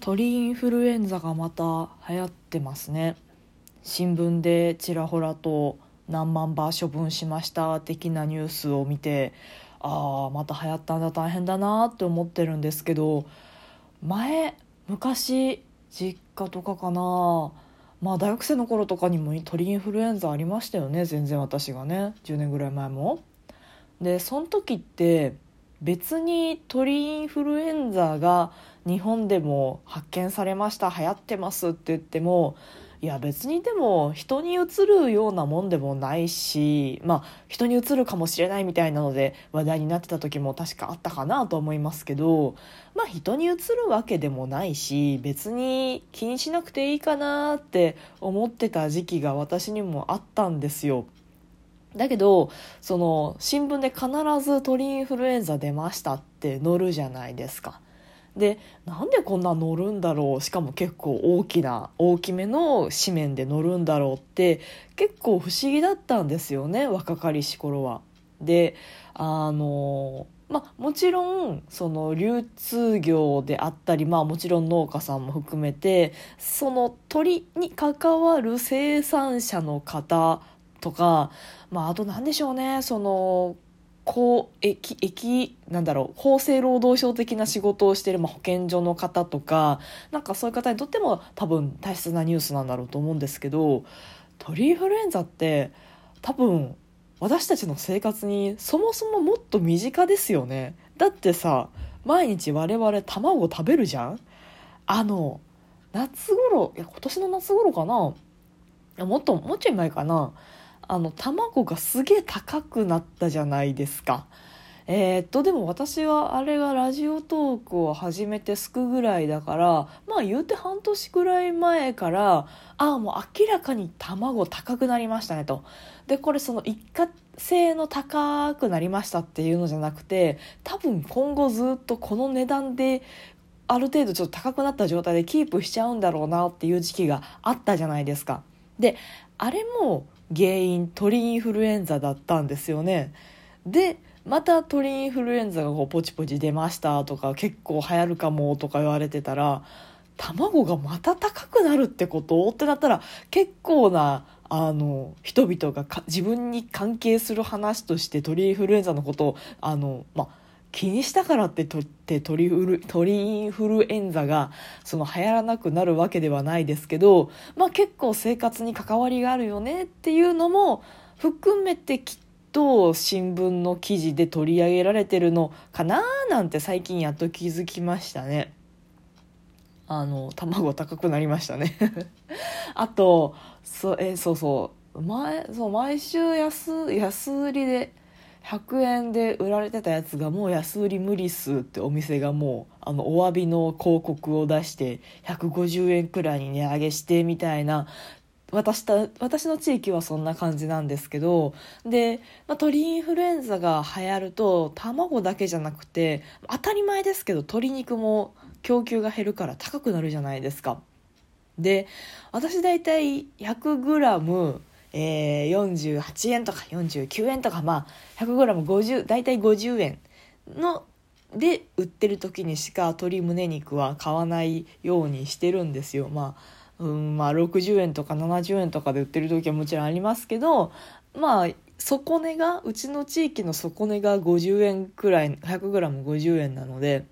鳥インフルエンザがまた流行ってますね。新聞でちらほらと何万羽処分しました的なニュースを見てああまた流行ったんだ大変だなって思ってるんですけど前昔実家とかかなまあ大学生の頃とかにも鳥インフルエンザありましたよね全然私がね。10年ぐらい前も。でその時って別に鳥インフルエンザが日本でも発見されました流行ってますって言ってもいや別にでも人にうつるようなもんでもないしまあ人にうつるかもしれないみたいなので話題になってた時も確かあったかなと思いますけどまあ人にうつるわけでもないし別に気にしなくていいかなって思ってた時期が私にもあったんですよ。だけどその新聞で必ず鳥インフルエンザ出ましたって載るじゃないですか。でなんでこんな乗るんだろうしかも結構大きな大きめの紙面で乗るんだろうって結構不思議だったんですよね若かりし頃は。であのまあ、もちろんその流通業であったり、まあ、もちろん農家さんも含めてその鳥に関わる生産者の方とか、まあ、あと何でしょうねその公駅駅なんだろう厚生労働省的な仕事をしている、まあ、保健所の方とかなんかそういう方にとっても多分大切なニュースなんだろうと思うんですけど鳥インフルエンザって多分私たちの生活にそもそももっと身近ですよね。だってさ毎日我々卵食べるじゃん？あの夏頃いや今年の夏頃かな？もっともうちょい前かな？あの卵がすげえ高くなったじゃないですか。えー、っとでも私はあれがラジオトークを始めてすくぐらいだからまあ言うて半年ぐらい前からああもう明らかに卵高くなりましたねと。でこれその一過性の高くなりましたっていうのじゃなくて多分今後ずっとこの値段である程度ちょっと高くなった状態でキープしちゃうんだろうなっていう時期があったじゃないですか。であれも原因鳥インフルエンザだったんですよね。でまた鳥インフルエンザがこうポチポチ出ましたとか結構流行るかもとか言われてたら卵がまた高くなるってことってなったら結構なあの人々が自分に関係する話として鳥インフルエンザのことをあの、まあ、気にしたからってとって鳥インフルエンザがその流行らなくなるわけではないですけど、まあ、結構生活に関わりがあるよねっていうのも含めてきっと新聞の記事で取り上げられてるのかななんて最近やっと気づきましたね。あの卵高くなりましたね あとそえそうそう前そう毎週安安売りで100円で売られてたやつがもう安売り無理っすってお店がもうあのお詫びの広告を出して150円くらいに値上げしてみたいな私た私の地域はそんな感じなんですけどで、まあ、鳥インフルエンザが流行ると卵だけじゃなくて当たり前ですけど鶏肉も供給が減るから高くなるじゃないですか。で私大体 100g えー、48円とか49円とかまあ 100g50 大体50円ので売ってる時にしか鶏胸肉は買わないようにしてるんですよ。まあ、うんまあ60円とか70円とかで売ってる時はもちろんありますけどまあ底値がうちの地域の底値が50円くらい 100g50 円なので、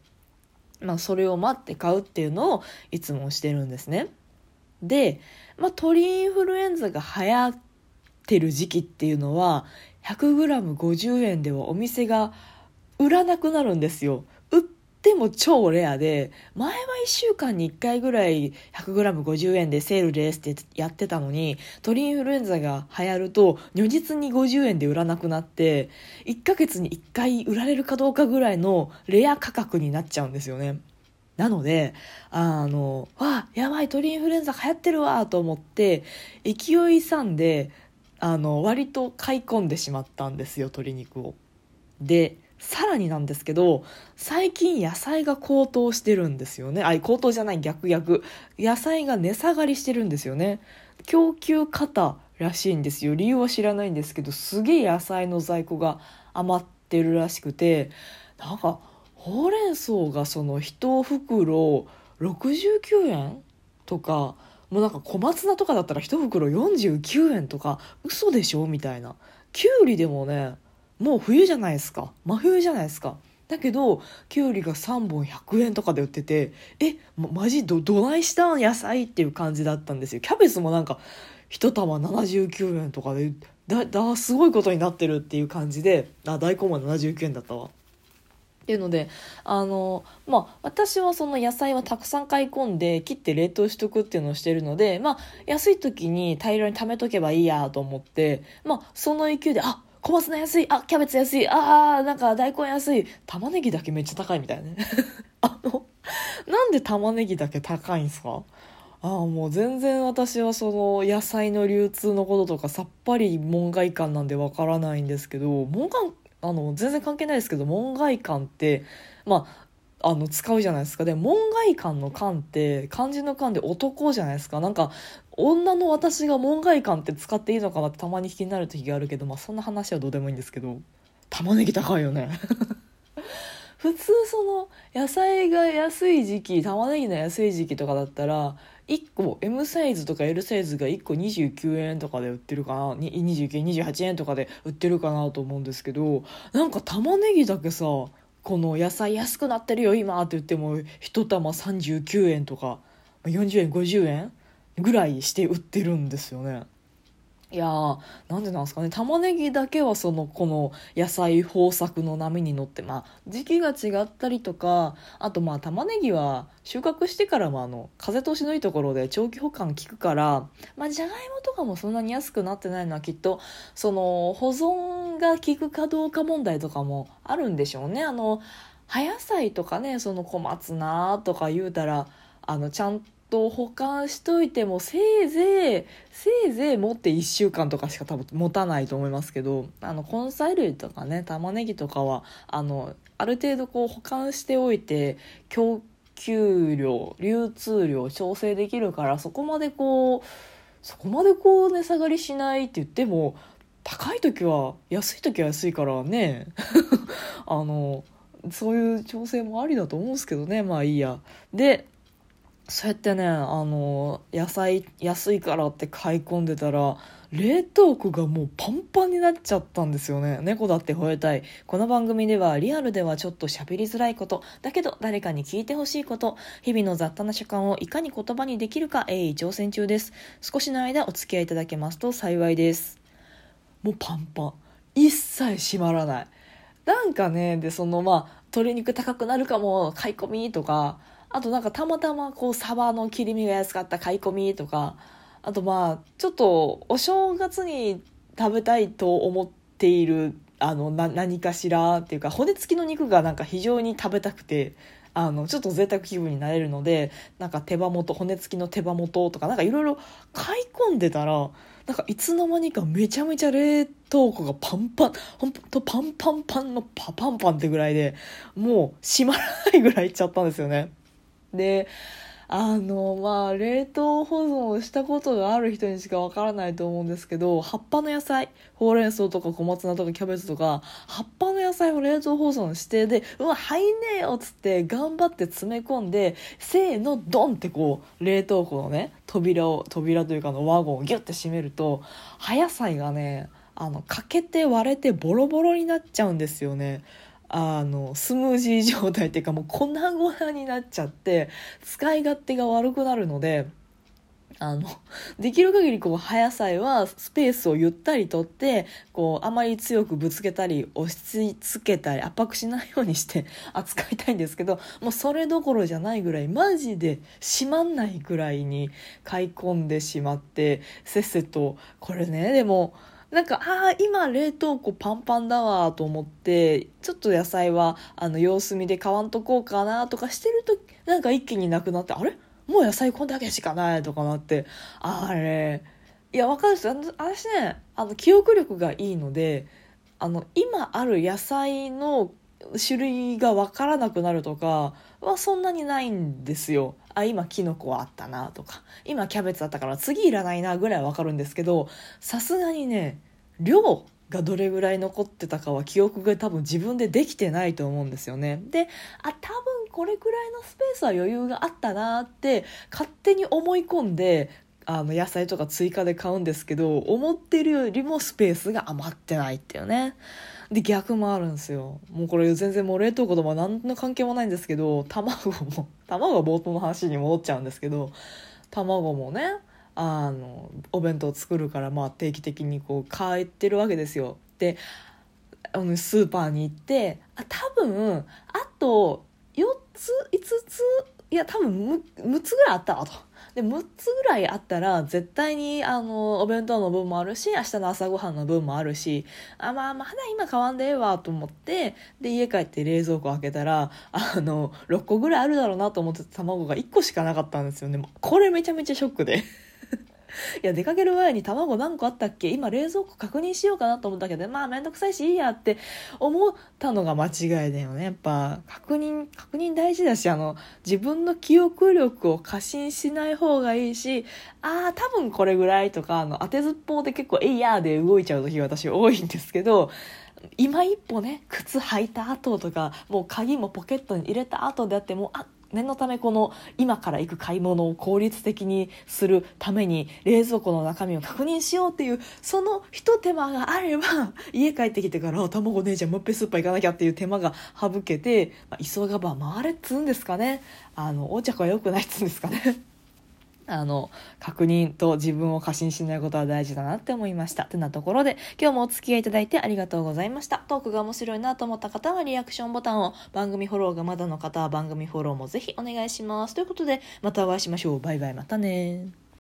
まあ、それを待って買うっていうのをいつもしてるんですね。で、まあ、鳥インフルエンザが流行てる時期っていうのは 100g50 円ではお店が売らなくなるんですよ。売っても超レアで前は1週間に1回ぐらい 100g50 円でセールですってやってたのに鳥インフルエンザが流行ると如実に50円で売らなくなって1ヶ月に1回売られるかどうかぐらいのレア価格になっちゃうんですよね。なので、あの、わあ、やばい、鳥インフルエンザ流行ってるわと思って、勢い勇んで、あの割と買い込んでしまったんですよ鶏肉を。でさらになんですけど最近野菜が高騰してるんですよね。あ高騰じゃない逆逆。野菜が値下がりしてるんですよね。供給過らしいんですよ。理由は知らないんですけどすげえ野菜の在庫が余ってるらしくてなんかほうれん草がその1袋69円とかもうなんか小松菜とかだったら1袋49円とか嘘でしょみたいな。きゅうりでもねもう冬じゃないですか。真冬じゃないですか。だけどきゅうりが3本100円とかで売っててえ、ま、マジどどないしたん野菜っていう感じだったんですよ。キャベツもなんか1玉79円とかでだだすごいことになってるっていう感じであ大根も79円だったわ。っていうのであのまあ私はその野菜はたくさん買い込んで切って冷凍しとくっていうのをしてるのでまあ安い時に大量に貯めとけばいいやと思ってまあその勢いであ小松菜安いあキャベツ安いあーなんか大根安い玉ねぎだけめっちゃ高いみたいなね。あのなんで玉ねぎだけ高いんすか？ああもう全然私はその野菜の流通のこととかさっぱり門外漢なんでわからないんですけど門外あの全然関係ないですけど門外漢ってまああの使うじゃないですか。で門外漢の漢って漢字の漢で男じゃないですか。なんか女の私が門外漢って使っていいのかなってたまに気になる時があるけど、まあ、そんな話はどうでもいいんですけど。玉ねぎ高いよね。普通その野菜が安い時期玉ねぎの安い時期とかだったら1個 M サイズとか L サイズが1個29円とかで売ってるかな？2928円とかで売ってるかなと思うんですけどなんか玉ねぎだけさこの野菜安くなってるよ今って言っても1玉39円とか40円50円ぐらいして売ってるんですよね。いやーなんでなんですかね。玉ねぎだけはそのこの野菜豊作の波に乗ってまあ時期が違ったりとかあとまあ玉ねぎは収穫してからもあの風通しのいいところで長期保管効くからまあじゃがいもとかもそんなに安くなってないのはきっとその保存が効くかどうか問題とかもあるんでしょうね。あの葉野菜とかねその小松菜とか言うたらあのちゃんと保管しといてもせいぜいせいぜい持って1週間とかしか多分持たないと思いますけどあの根菜類とかね玉ねぎとかはあのある程度こう保管しておいて供給量流通量調整できるからそこまでこうそこまでこう値下がりしないって言っても高い時は安い時は安いからね あのそういう調整もありだと思うんですけどねまあいいや。でそうやってねあの野菜安いからって買い込んでたら冷凍庫がもうパンパンになっちゃったんですよね。猫だって吠えたい。この番組ではリアルではちょっと喋りづらいこと。だけど誰かに聞いてほしいこと。日々の雑多な所感をいかに言葉にできるか鋭意挑戦中です。少しの間お付き合いいただけますと幸いです。もうパンパン。一切閉まらない。なんかねでそのまあ鶏肉高くなるかも買い込みとかあとなんかたまたまこうサバの切り身が安かった買い込みとかあとまあちょっとお正月に食べたいと思っているあのな何かしらっていうか骨付きの肉がなんか非常に食べたくてあのちょっと贅沢気分になれるのでなんか手羽元骨付きの手羽元とかなんかいろいろ買い込んでたらなんかいつの間にかめちゃめちゃ冷凍庫がパンパンほんとパンパンパンのパパンパンってぐらいでもう閉まらないぐらいいっちゃったんですよね。であのまあ冷凍保存をしたことがある人にしかわからないと思うんですけど葉っぱの野菜ほうれん草とか小松菜とかキャベツとか葉っぱの野菜を冷凍保存してでうわ入んねえよっつって頑張って詰め込んでせーのドンってこう冷凍庫のね扉を扉というかのワゴンをギュッて閉めると葉野菜がねあの欠けて割れてボロボロになっちゃうんですよね。あのスムージー状態っていうかもう粉々になっちゃって使い勝手が悪くなるのであのできる限りこう葉野菜はスペースをゆったりとってこうあまり強くぶつけたり押し付けたり圧迫しないようにして 扱いたいんですけどもうそれどころじゃないぐらいマジで閉まんないぐらいに買い込んでしまってせっせとこれねでも。なんかああ今冷凍庫パンパンだわと思ってちょっと野菜はあの様子見で買わんとこうかなとかしてるとなんか一気になくなってあれ？もう野菜こんだけしかないとかなってあれ。いやわかるです。私ねあの記憶力がいいのであの今ある野菜の種類が分からなくなるとかはそんなにないんですよ。あ今キノコあったなとか今キャベツあったから次いらないなぐらいは分かるんですけどさすがにね量がどれぐらい残ってたかは記憶が多分自分でできてないと思うんですよね。であ多分これくらいのスペースは余裕があったなって勝手に思い込んであの野菜とか追加で買うんですけど思ってるよりもスペースが余ってないっていうね。で逆もあるんですよもうこれ全然もう冷凍庫とも何の関係もないんですけど卵も 卵は冒頭の話に戻っちゃうんですけど卵もねあのお弁当作るからまあ定期的にこう買ってるわけですよ。であのスーパーに行ってあ多分あと4つ5ついや多分 6, つぐらいあったわと。で6つぐらいあったら絶対にあのお弁当の分もあるし明日の朝ごはんの分もあるしあまあまだ今買わんでええわと思ってで家帰って冷蔵庫開けたらあの6個ぐらいあるだろうなと思ってた卵が1個しかなかったんですよね。これめちゃめちゃショックで。いや出かける前に卵何個あったっけ？今冷蔵庫確認しようかなと思ったけどまあ面倒くさいしいいやって思ったのが間違いだよね。やっぱ確認確認大事だしあの自分の記憶力を過信しない方がいいしああ多分これぐらいとかあの当てずっぽうで結構「えいや」で動いちゃう時私多いんですけど今一歩ね靴履いた後とかもう鍵もポケットに入れた後であってもあ念のためこの今から行く買い物を効率的にするために冷蔵庫の中身を確認しようっていうそのひと手間があれば家帰ってきてから卵ねえじゃんもっぺスーパー行かなきゃっていう手間が省けて、まあ、急がば回れっつうんですかね。あの横着はよくないっつうんですかね。あの、確認と自分を過信しないことは大事だなって思いました。ってなところで、今日もお付き合いいただいてありがとうございました。トークが面白いなと思った方はリアクションボタンを、番組フォローがまだの方は番組フォローもぜひお願いします。ということで、またお会いしましょう。バイバイ、またね